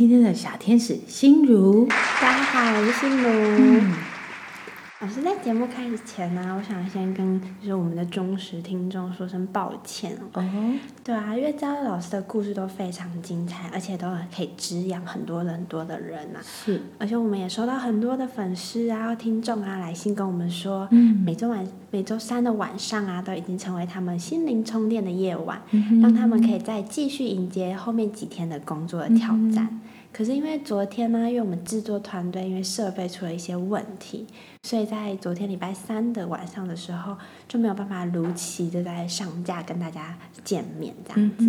今天的小天使心如。大家好，我是心如。老师在节目开始前呢，我想先跟就是我们的忠实听众说声抱歉哦。对啊，因为嘉乐老师的故事都非常精彩，而且都可以滋养很多很多的人呐。是。而且我们也收到很多的粉丝啊、听众啊来信跟我们说，每周晚、每周三的晚上啊，都已经成为他们心灵充电的夜晚，让他们可以再继续迎接后面几天的工作的挑战。可是因为昨天呢，因为我们制作团队因为设备出了一些问题，所以在昨天礼拜三的晚上的时候就没有办法如期的在上架跟大家见面这样子。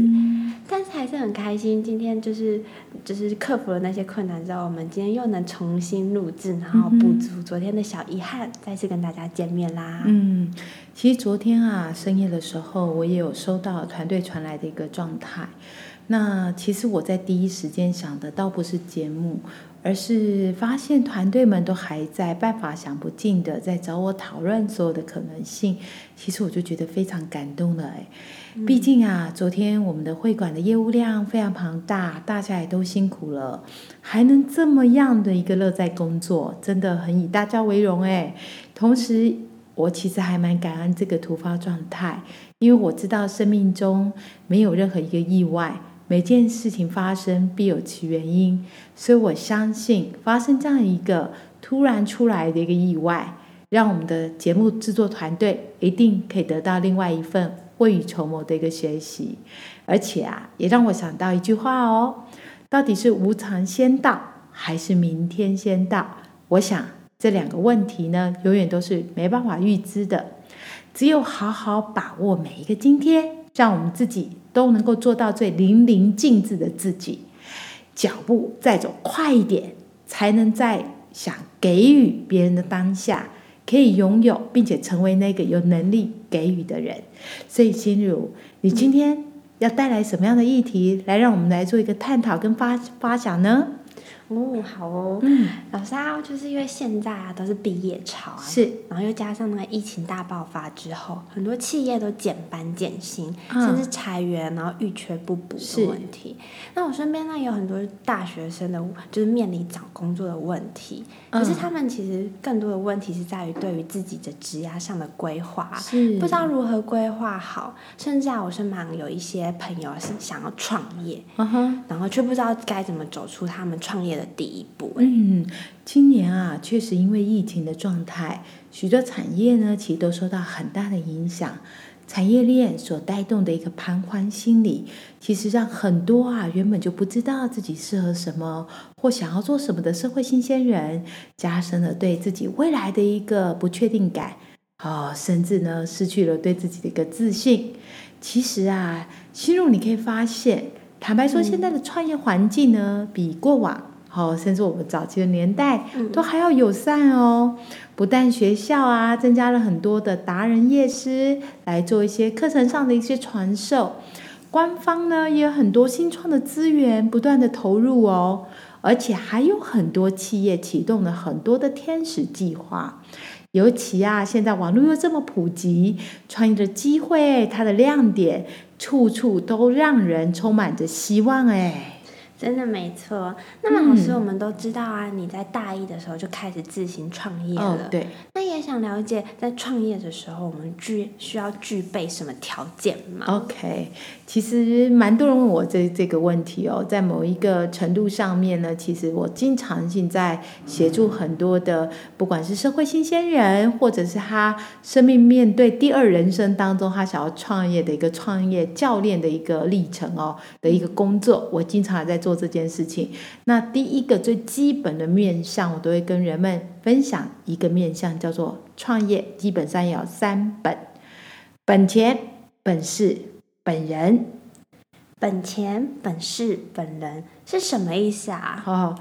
但是还是很开心，今天就是就是克服了那些困难之后，我们今天又能重新录制，然后补足昨天的小遗憾，再次跟大家见面啦。嗯，其实昨天啊深夜的时候，我也有收到团队传来的一个状态。那其实我在第一时间想的倒不是节目，而是发现团队们都还在办法想不尽的在找我讨论所有的可能性。其实我就觉得非常感动了哎，毕竟啊，昨天我们的会馆的业务量非常庞大，大家也都辛苦了，还能这么样的一个乐在工作，真的很以大家为荣哎。同时，我其实还蛮感恩这个突发状态，因为我知道生命中没有任何一个意外。每件事情发生必有其原因，所以我相信发生这样一个突然出来的一个意外，让我们的节目制作团队一定可以得到另外一份未雨绸缪的一个学习，而且啊，也让我想到一句话哦，到底是无常先到还是明天先到？我想这两个问题呢，永远都是没办法预知的，只有好好把握每一个今天，让我们自己。都能够做到最淋漓尽致的自己，脚步再走快一点，才能在想给予别人的当下，可以拥有并且成为那个有能力给予的人。所以，心如，你今天要带来什么样的议题，来让我们来做一个探讨跟发发想呢？哦，好哦，嗯，老师啊，就是因为现在啊都是毕业潮啊，是，然后又加上那个疫情大爆发之后，很多企业都减班减薪，甚至裁员，然后预缺不补的问题。那我身边呢有很多大学生的，就是面临找工作的问题，可是他们其实更多的问题是在于对于自己的职业上的规划，是。不知道如何规划好，甚至啊，我身旁有一些朋友是想要创业，嗯哼，然后却不知道该怎么走出他们创业的。第一步。嗯，今年啊，确实因为疫情的状态，许多产业呢，其实都受到很大的影响。产业链所带动的一个盘桓心理，其实让很多啊原本就不知道自己适合什么或想要做什么的社会新鲜人，加深了对自己未来的一个不确定感。哦，甚至呢，失去了对自己的一个自信。其实啊，心入你可以发现，坦白说，现在的创业环境呢，比过往。好，甚至我们早期的年代都还要友善哦。不但学校啊增加了很多的达人业师来做一些课程上的一些传授，官方呢也有很多新创的资源不断的投入哦，而且还有很多企业启动了很多的天使计划。尤其啊，现在网络又这么普及，创业的机会它的亮点处处都让人充满着希望哎。真的没错。那么老师，我们都知道啊，你在大一的时候就开始自行创业了。对。那也也想了解，在创业的时候，我们具需要具备什么条件吗？OK，其实蛮多人问我这这个问题哦，在某一个程度上面呢，其实我经常性在协助很多的，不管是社会新鲜人，或者是他生命面对第二人生当中，他想要创业的一个创业教练的一个历程哦的一个工作，我经常在做这件事情。那第一个最基本的面向，我都会跟人们分享一个面向，叫做创业，基本上要三本：本钱、本事、本人。本钱、本事、本人是什么意思啊？哦，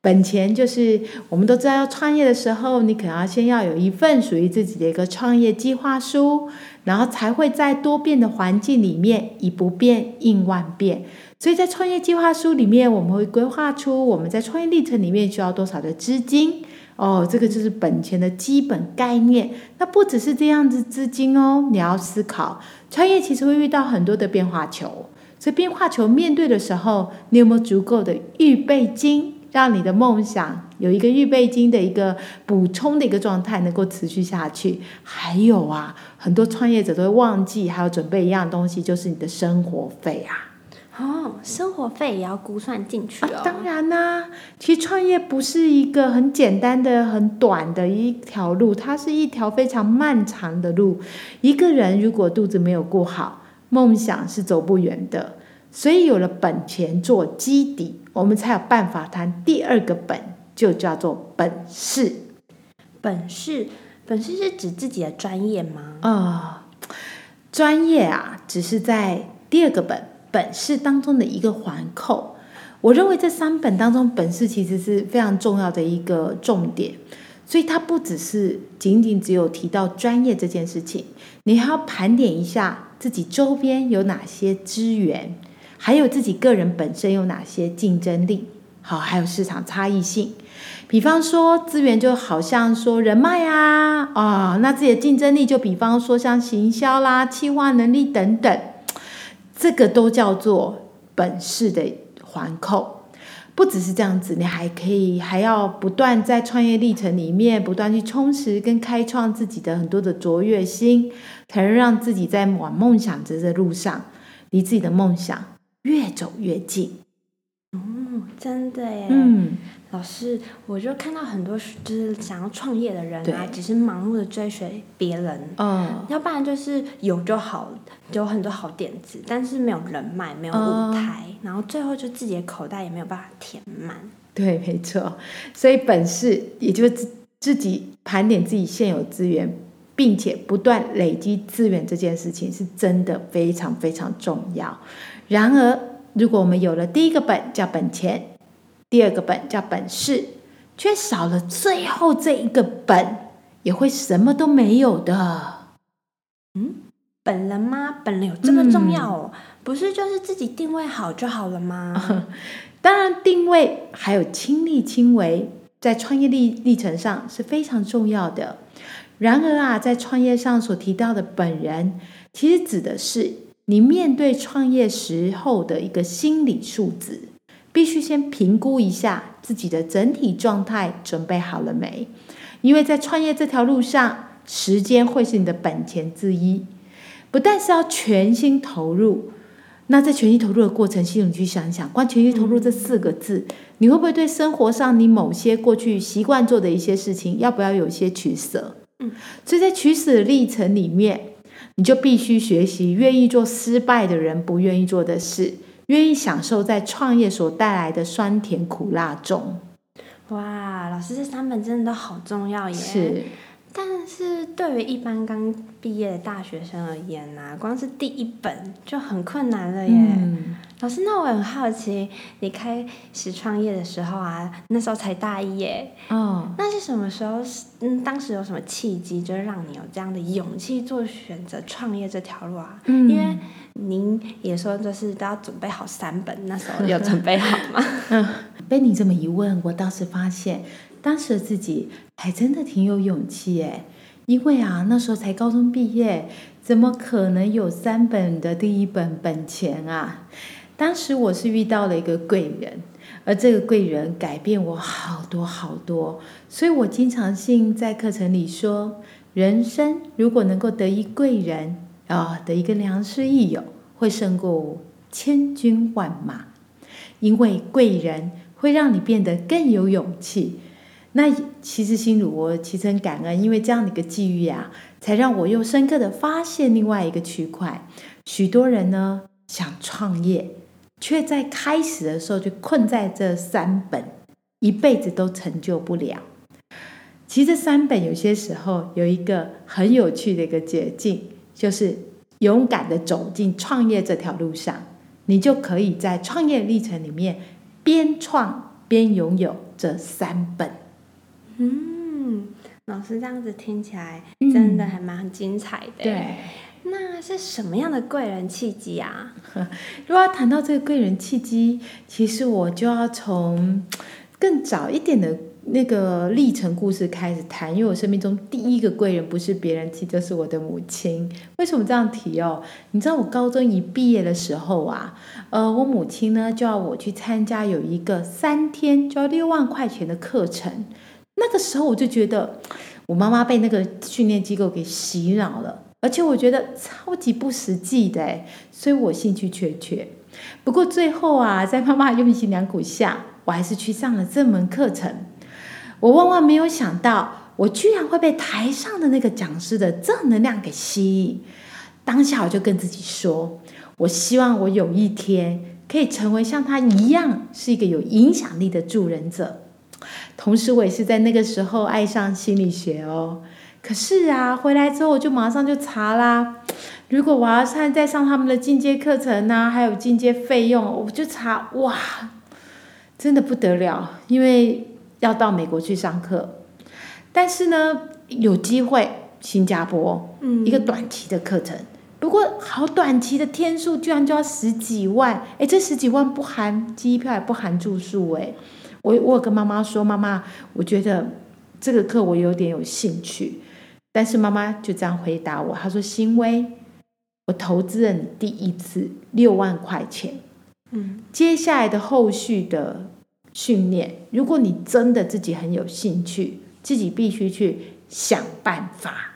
本钱就是我们都知道，要创业的时候，你可能要先要有一份属于自己的一个创业计划书，然后才会在多变的环境里面以不变应万变。所以在创业计划书里面，我们会规划出我们在创业历程里面需要多少的资金。哦，这个就是本钱的基本概念。那不只是这样子资金哦，你要思考创业其实会遇到很多的变化球。所以变化球面对的时候，你有没有足够的预备金，让你的梦想有一个预备金的一个补充的一个状态，能够持续下去？还有啊，很多创业者都会忘记，还要准备一样东西，就是你的生活费啊。哦，生活费也要估算进去哦。当然啦，其实创业不是一个很简单的、很短的一条路，它是一条非常漫长的路。一个人如果肚子没有过好，梦想是走不远的。所以有了本钱做基底，我们才有办法谈第二个本，就叫做本事。本事，本事是指自己的专业吗？啊，专业啊，只是在第二个本。本事当中的一个环扣，我认为这三本当中，本事其实是非常重要的一个重点，所以它不只是仅仅只有提到专业这件事情，你还要盘点一下自己周边有哪些资源，还有自己个人本身有哪些竞争力，好，还有市场差异性。比方说资源就好像说人脉啊，啊，那自己的竞争力就比方说像行销啦、企划能力等等。这个都叫做本事的环扣，不只是这样子，你还可以还要不断在创业历程里面不断去充实跟开创自己的很多的卓越心，才能让自己在往梦想着的路上，离自己的梦想越走越近。哦，真的耶。嗯。老师，我就看到很多就是想要创业的人啊，只是盲目的追随别人，嗯，要不然就是有就好，有很多好点子，但是没有人脉，没有舞台，然后最后就自己的口袋也没有办法填满。对，没错。所以本事，也就是自自己盘点自己现有资源，并且不断累积资源这件事情，是真的非常非常重要。然而，如果我们有了第一个本，叫本钱。第二个本叫本事，却少了最后这一个本，也会什么都没有的。嗯，本人吗？本人有这么重要哦？不是，就是自己定位好就好了吗？当然，定位还有亲力亲为，在创业历历程上是非常重要的。然而啊，在创业上所提到的本人，其实指的是你面对创业时候的一个心理素质。必须先评估一下自己的整体状态，准备好了没？因为在创业这条路上，时间会是你的本钱之一，不但是要全心投入。那在全心投入的过程，系统去想想，光全心投入这四个字，你会不会对生活上你某些过去习惯做的一些事情，要不要有一些取舍？嗯，所以在取舍的历程里面，你就必须学习，愿意做失败的人不愿意做的事。愿意享受在创业所带来的酸甜苦辣中。哇，老师这三本真的都好重要耶！是，但是对于一般刚毕业的大学生而言呐，光是第一本就很困难了耶。老师，那我很好奇，你开始创业的时候啊，那时候才大一耶。哦。那是什么时候？嗯，当时有什么契机，就是让你有这样的勇气做选择创业这条路啊？嗯。因为您也说，就是都要准备好三本，那时候有准备好吗？嗯，被你这么一问，我倒是发现，当时的自己还真的挺有勇气诶。因为啊，那时候才高中毕业，怎么可能有三本的第一本本钱啊？当时我是遇到了一个贵人，而这个贵人改变我好多好多，所以我经常性在课程里说，人生如果能够得一贵人啊，得一个良师益友，会胜过千军万马，因为贵人会让你变得更有勇气。那其实心如我其实很感恩，因为这样的一个际遇啊，才让我又深刻的发现另外一个区块。许多人呢想创业，却在开始的时候就困在这三本，一辈子都成就不了。其实三本有些时候有一个很有趣的一个捷径，就是勇敢的走进创业这条路上，你就可以在创业历程里面边创边拥有这三本。嗯，老师这样子听起来真的还蛮精彩的。对，那是什么样的贵人契机啊？如果要谈到这个贵人契机，其实我就要从更早一点的那个历程故事开始谈。因为我生命中第一个贵人不是别人，其实就是我的母亲。为什么这样提哦？你知道我高中一毕业的时候啊，呃，我母亲呢就要我去参加有一个三天就要六万块钱的课程。那个时候我就觉得，我妈妈被那个训练机构给洗脑了，而且我觉得超级不实际的，所以我兴趣缺缺。不过最后啊，在妈妈用心良苦下，我还是去上了这门课程。我万万没有想到，我居然会被台上的那个讲师的正能量给吸引。当下我就跟自己说，我希望我有一天可以成为像他一样，是一个有影响力的助人者。同时，我也是在那个时候爱上心理学哦。可是啊，回来之后我就马上就查啦。如果我要上再上他们的进阶课程呢，还有进阶费用，我就查哇，真的不得了，因为要到美国去上课。但是呢，有机会新加坡，嗯，一个短期的课程，不过好短期的天数，居然就要十几万。哎，这十几万不含机票，也不含住宿，哎。我我跟妈妈说，妈妈，我觉得这个课我有点有兴趣，但是妈妈就这样回答我，她说：“欣薇，我投资了你第一次六万块钱，嗯，接下来的后续的训练，如果你真的自己很有兴趣，自己必须去想办法。”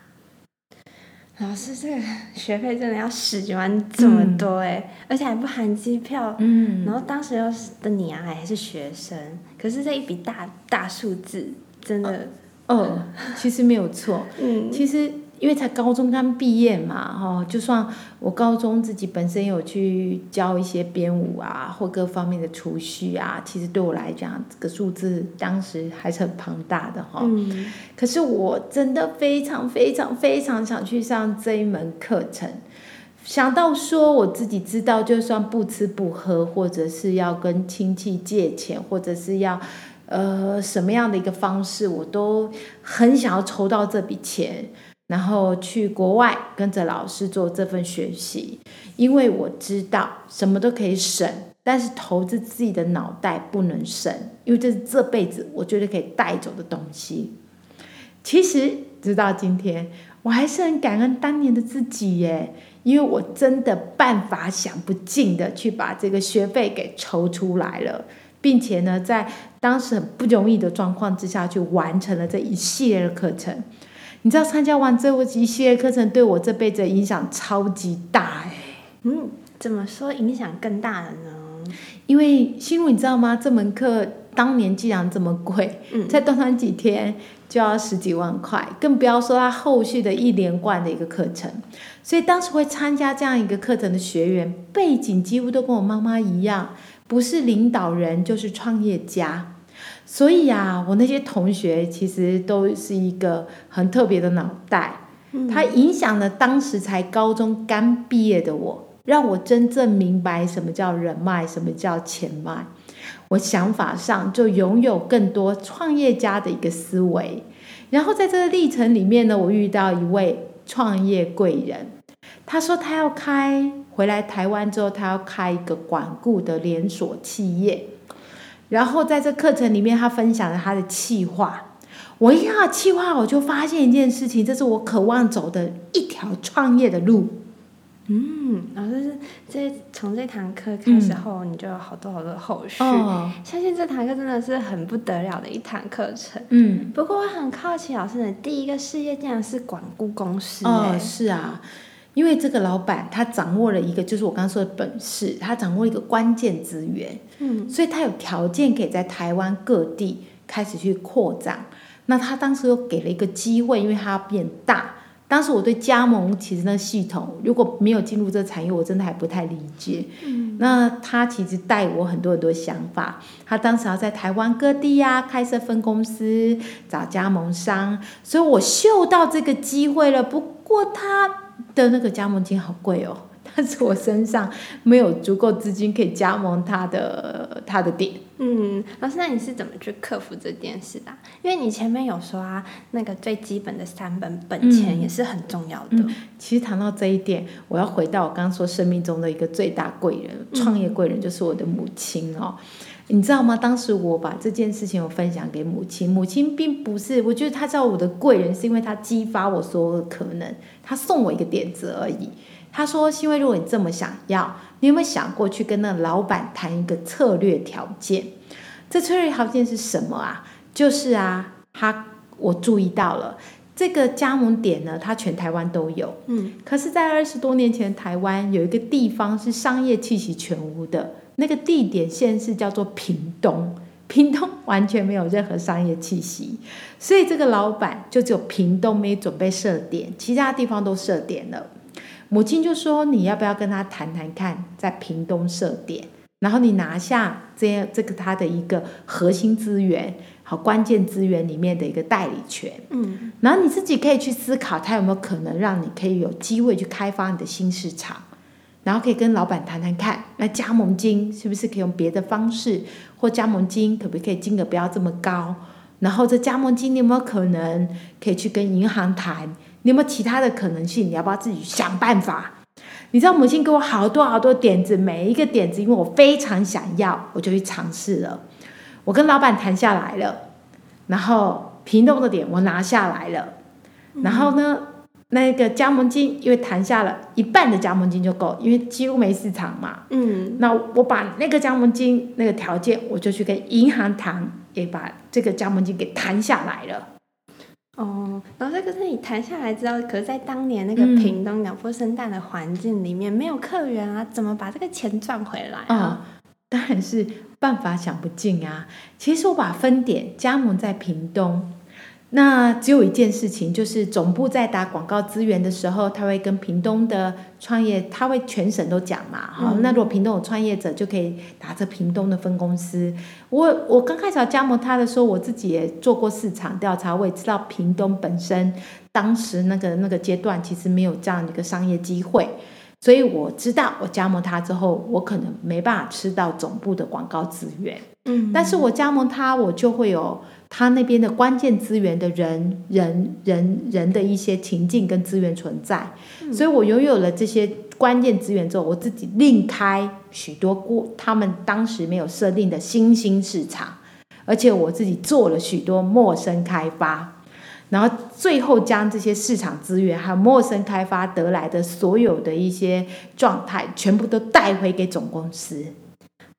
老师，这个学费真的要十几万这么多哎，而且还不含机票。嗯，然后当时又是的你啊，还是学生，可是这一笔大大数字，真的，哦，其实没有错。嗯，其实。因为才高中刚毕业嘛，哈，就算我高中自己本身有去教一些编舞啊，或各方面的储蓄啊，其实对我来讲，这个数字当时还是很庞大的哈。嗯。可是我真的非常非常非常想去上这一门课程，想到说我自己知道，就算不吃不喝，或者是要跟亲戚借钱，或者是要呃什么样的一个方式，我都很想要筹到这笔钱。然后去国外跟着老师做这份学习，因为我知道什么都可以省，但是投资自己的脑袋不能省，因为这是这辈子我觉得可以带走的东西。其实直到今天，我还是很感恩当年的自己耶，因为我真的办法想不尽的去把这个学费给筹出来了，并且呢，在当时很不容易的状况之下去完成了这一系列的课程。你知道参加完这一系列课程对我这辈子影响超级大哎，嗯，怎么说影响更大了呢？因为心如你知道吗？这门课当年既然这么贵，嗯，在短短几天就要十几万块，更不要说它后续的一连贯的一个课程。所以当时会参加这样一个课程的学员，背景几乎都跟我妈妈一样，不是领导人就是创业家。所以呀，我那些同学其实都是一个很特别的脑袋，它影响了当时才高中刚毕业的我，让我真正明白什么叫人脉，什么叫钱脉。我想法上就拥有更多创业家的一个思维。然后在这个历程里面呢，我遇到一位创业贵人，他说他要开回来台湾之后，他要开一个管顾的连锁企业。然后在这课程里面，他分享了他的气话。我一看到气话，我就发现一件事情，这是我渴望走的一条创业的路。嗯，老师是这从这堂课开始后，你就有好多好多后续。哦，相信这堂课真的是很不得了的一堂课程。嗯，不过我很好奇，老师的第一个事业竟然是管顾公司。哦，是啊，因为这个老板他掌握了一个，就是我刚刚说的本事，他掌握一个关键资源。嗯，所以他有条件可以在台湾各地开始去扩张。那他当时又给了一个机会，因为他要变大。当时我对加盟其实那系统如果没有进入这个产业，我真的还不太理解。嗯，那他其实带我很多很多想法。他当时要在台湾各地呀开设分公司，找加盟商，所以我嗅到这个机会了。不过他的那个加盟金好贵哦。但是我身上没有足够资金可以加盟他的他的店。嗯，老师，那你是怎么去克服这件事的？因为你前面有说啊，那个最基本的三本本钱也是很重要的。其实谈到这一点，我要回到我刚刚说生命中的一个最大贵人，创业贵人就是我的母亲哦。你知道吗？当时我把这件事情我分享给母亲，母亲并不是，我觉得她叫我的贵人，是因为她激发我所有的可能，她送我一个点子而已。她说：“因为如果你这么想要，你有没有想过去跟那老板谈一个策略条件？这策略条件是什么啊？就是啊，他我注意到了这个加盟点呢，它全台湾都有。嗯，可是，在二十多年前，台湾有一个地方是商业气息全无的，那个地点县市叫做屏东，屏东完全没有任何商业气息，所以这个老板就只有屏东没准备设点，其他地方都设点了。”母亲就说：“你要不要跟他谈谈看，在屏东设点，然后你拿下这样这个他的一个核心资源和关键资源里面的一个代理权，嗯，然后你自己可以去思考，他有没有可能让你可以有机会去开发你的新市场，然后可以跟老板谈谈看，那加盟金是不是可以用别的方式，或加盟金可不可以金额不要这么高，然后这加盟金你有没有可能可以去跟银行谈？”你有没有其他的可能性？你要不要自己想办法？你知道母亲给我好多好多点子，每一个点子，因为我非常想要，我就去尝试了。我跟老板谈下来了，然后平东的点我拿下来了，然后呢，那个加盟金因为谈下了一半的加盟金就够，因为几乎没市场嘛。嗯，那我把那个加盟金那个条件，我就去跟银行谈，也把这个加盟金给谈下来了。哦，然后这个是你谈下来之后，可是，在当年那个屏东鸟不生蛋的环境里面，没有客源啊，怎么把这个钱赚回来啊？当然是办法想不尽啊。其实我把分点加盟在屏东。那只有一件事情，就是总部在打广告资源的时候，他会跟屏东的创业，他会全省都讲嘛，哈。那如果屏东有创业者，就可以打着屏东的分公司。我我刚开始要加盟他的时候，我自己也做过市场调查，我也知道屏东本身当时那个那个阶段其实没有这样的一个商业机会，所以我知道我加盟他之后，我可能没办法吃到总部的广告资源。嗯，但是我加盟他，我就会有。他那边的关键资源的人、人、人、人的一些情境跟资源存在，所以我拥有了这些关键资源之后，我自己另开许多过他们当时没有设定的新兴市场，而且我自己做了许多陌生开发，然后最后将这些市场资源还有陌生开发得来的所有的一些状态，全部都带回给总公司。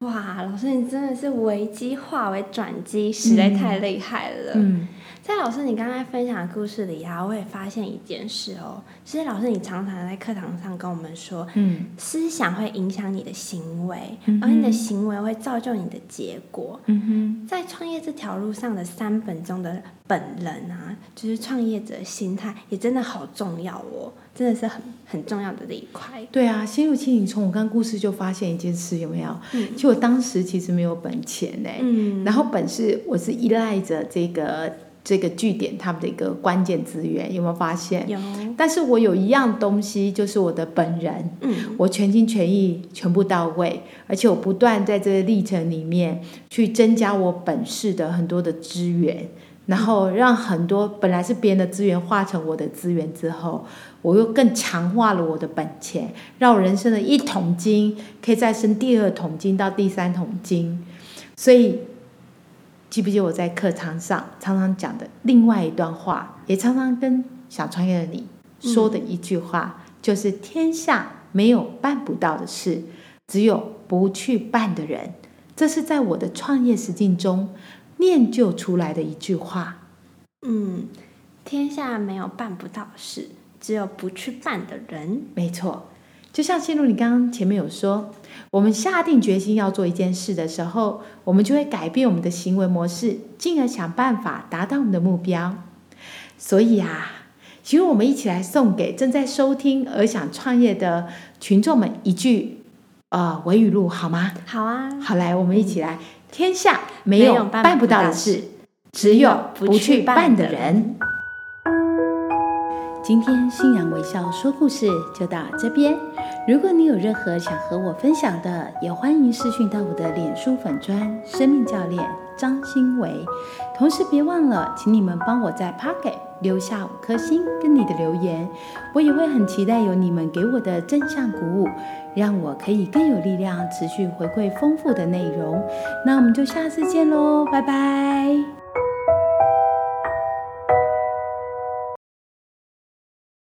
哇，老师，你真的是危机化为转机，实在太厉害了。嗯，在老师你刚才分享的故事里啊，我也发现一件事哦。其实老师，你常常在课堂上跟我们说，嗯，思想会影响你的行为，而你的行为会造就你的结果。嗯哼，在创业这条路上的三本中的本人啊，就是创业者心态，也真的好重要哦。真的是很很重要的这一块。对啊，心如其你从我刚故事就发现一件事，有没有？嗯。就我当时其实没有本钱呢。嗯。然后本是我是依赖着这个这个据点他们的一个关键资源，有没有发现？有。但是我有一样东西，就是我的本人。嗯。我全心全意，全部到位，而且我不断在这个历程里面去增加我本事的很多的资源。然后让很多本来是别人的资源化成我的资源之后，我又更强化了我的本钱，让我人生的一桶金可以再生第二桶金到第三桶金。所以，记不记得我在课堂上常常讲的另外一段话，也常常跟想创业的你说的一句话，就是天下没有办不到的事，只有不去办的人。这是在我的创业实践中练就出来的一句话。嗯，天下没有办不到的事，只有不去办的人。没错。就像陷入你刚刚前面有说，我们下定决心要做一件事的时候，我们就会改变我们的行为模式，进而想办法达到我们的目标。所以啊，请我们一起来送给正在收听而想创业的群众们一句呃维语录，好吗？好啊，好来，我们一起来。天下没有办不到的事，只有不去办的人。今天信仰微笑说故事就到这边。如果你有任何想和我分享的，也欢迎私讯到我的脸书粉砖生命教练张新维。同时别忘了，请你们帮我在 Pocket 留下五颗星跟你的留言，我也会很期待有你们给我的正向鼓舞，让我可以更有力量持续回馈丰富的内容。那我们就下次见喽，拜拜。